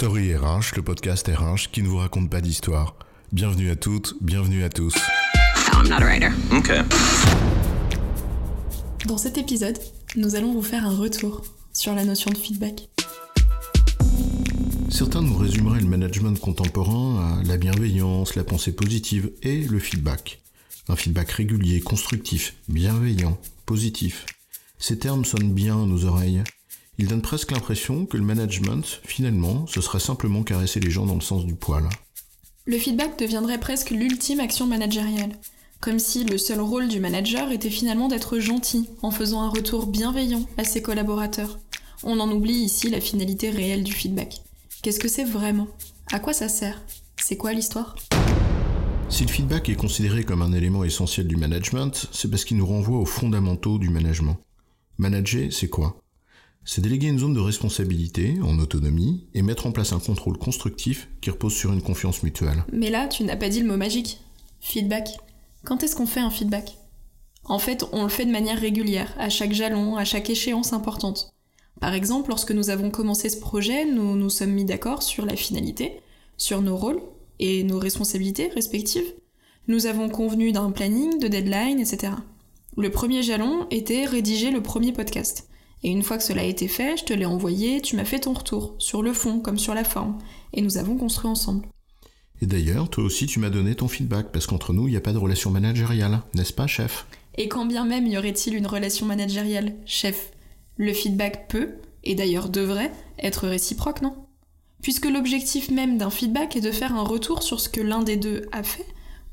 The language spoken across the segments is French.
Story RH, le podcast RH qui ne vous raconte pas d'histoire. Bienvenue à toutes, bienvenue à tous. I'm not a writer. Okay. Dans cet épisode, nous allons vous faire un retour sur la notion de feedback. Certains nous résumeraient le management contemporain à la bienveillance, la pensée positive et le feedback. Un feedback régulier, constructif, bienveillant, positif. Ces termes sonnent bien à nos oreilles. Ils donnent presque l'impression que le management, finalement, ce serait simplement caresser les gens dans le sens du poil. Le feedback deviendrait presque l'ultime action managériale, comme si le seul rôle du manager était finalement d'être gentil en faisant un retour bienveillant à ses collaborateurs. On en oublie ici la finalité réelle du feedback. Qu'est-ce que c'est vraiment? À quoi ça sert? C'est quoi l'histoire? Si le feedback est considéré comme un élément essentiel du management, c'est parce qu'il nous renvoie aux fondamentaux du management. Manager, c'est quoi? C'est déléguer une zone de responsabilité, en autonomie, et mettre en place un contrôle constructif qui repose sur une confiance mutuelle. Mais là, tu n'as pas dit le mot magique. Feedback. Quand est-ce qu'on fait un feedback? En fait, on le fait de manière régulière, à chaque jalon, à chaque échéance importante. Par exemple, lorsque nous avons commencé ce projet, nous nous sommes mis d'accord sur la finalité, sur nos rôles et nos responsabilités respectives. Nous avons convenu d'un planning, de deadline, etc. Le premier jalon était rédiger le premier podcast. Et une fois que cela a été fait, je te l'ai envoyé, tu m'as fait ton retour, sur le fond comme sur la forme, et nous avons construit ensemble. Et d'ailleurs, toi aussi, tu m'as donné ton feedback, parce qu'entre nous, il n'y a pas de relation managériale, n'est-ce pas, chef? Et quand bien même y aurait-il une relation managériale, chef, le feedback peut, et d'ailleurs devrait, être réciproque, non? Puisque l'objectif même d'un feedback est de faire un retour sur ce que l'un des deux a fait,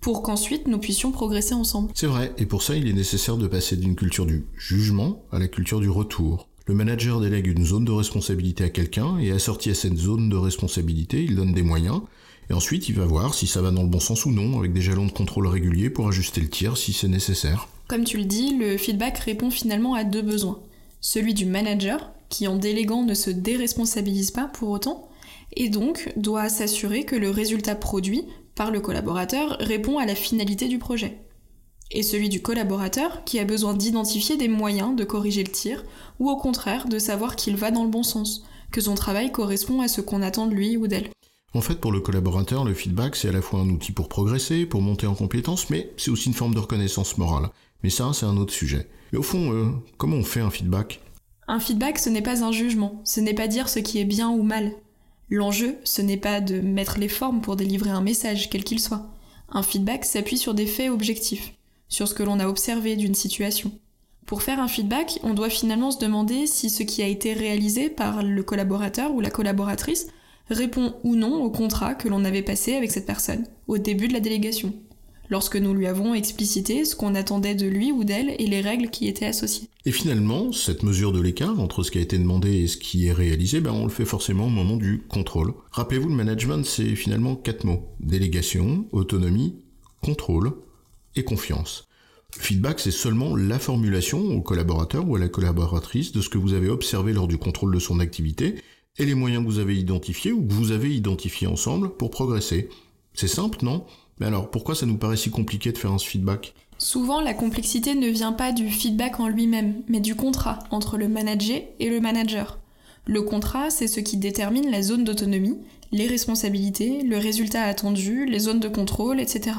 pour qu'ensuite nous puissions progresser ensemble. C'est vrai, et pour ça, il est nécessaire de passer d'une culture du jugement à la culture du retour. Le manager délègue une zone de responsabilité à quelqu'un, et assorti à cette zone de responsabilité, il donne des moyens, et ensuite il va voir si ça va dans le bon sens ou non, avec des jalons de contrôle réguliers pour ajuster le tir si c'est nécessaire. Comme tu le dis, le feedback répond finalement à deux besoins. Celui du manager, qui en déléguant ne se déresponsabilise pas pour autant, et donc doit s'assurer que le résultat produit par le collaborateur répond à la finalité du projet. Et celui du collaborateur qui a besoin d'identifier des moyens de corriger le tir, ou au contraire de savoir qu'il va dans le bon sens, que son travail correspond à ce qu'on attend de lui ou d'elle. En fait, pour le collaborateur, le feedback, c'est à la fois un outil pour progresser, pour monter en compétences, mais c'est aussi une forme de reconnaissance morale. Mais ça, c'est un autre sujet. Mais au fond, euh, comment on fait un feedback? Un feedback, ce n'est pas un jugement, ce n'est pas dire ce qui est bien ou mal. L'enjeu, ce n'est pas de mettre les formes pour délivrer un message, quel qu'il soit. Un feedback s'appuie sur des faits objectifs, sur ce que l'on a observé d'une situation. Pour faire un feedback, on doit finalement se demander si ce qui a été réalisé par le collaborateur ou la collaboratrice répond ou non au contrat que l'on avait passé avec cette personne, au début de la délégation, lorsque nous lui avons explicité ce qu'on attendait de lui ou d'elle et les règles qui étaient associées. Et finalement, cette mesure de l'écart entre ce qui a été demandé et ce qui est réalisé, ben on le fait forcément au moment du contrôle. Rappelez-vous, le management, c'est finalement quatre mots. Délégation, autonomie, contrôle et confiance. Feedback, c'est seulement la formulation au collaborateur ou à la collaboratrice de ce que vous avez observé lors du contrôle de son activité et les moyens que vous avez identifiés ou que vous avez identifiés ensemble pour progresser. C'est simple, non? Mais alors, pourquoi ça nous paraît si compliqué de faire un feedback? Souvent, la complexité ne vient pas du feedback en lui-même, mais du contrat entre le manager et le manager. Le contrat, c'est ce qui détermine la zone d'autonomie, les responsabilités, le résultat attendu, les zones de contrôle, etc.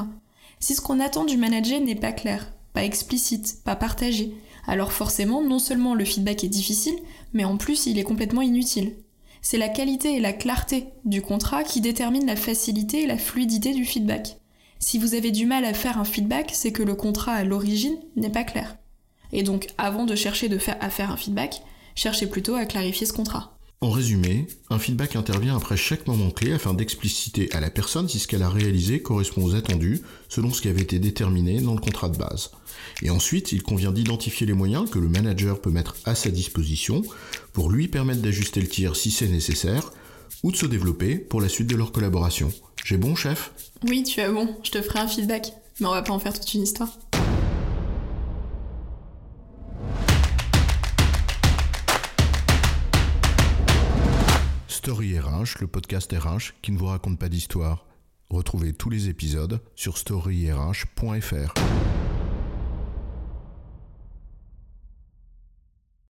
Si ce qu'on attend du manager n'est pas clair, pas explicite, pas partagé, alors forcément, non seulement le feedback est difficile, mais en plus il est complètement inutile. C'est la qualité et la clarté du contrat qui déterminent la facilité et la fluidité du feedback. Si vous avez du mal à faire un feedback, c'est que le contrat à l'origine n'est pas clair. Et donc, avant de chercher à faire un feedback, cherchez plutôt à clarifier ce contrat. En résumé, un feedback intervient après chaque moment clé afin d'expliciter à la personne si ce qu'elle a réalisé correspond aux attendus selon ce qui avait été déterminé dans le contrat de base. Et ensuite, il convient d'identifier les moyens que le manager peut mettre à sa disposition pour lui permettre d'ajuster le tir si c'est nécessaire ou de se développer pour la suite de leur collaboration. J'ai bon, chef Oui, tu as bon, je te ferai un feedback, mais on va pas en faire toute une histoire. Story RH, le podcast RH qui ne vous raconte pas d'histoire. Retrouvez tous les épisodes sur storyrh.fr.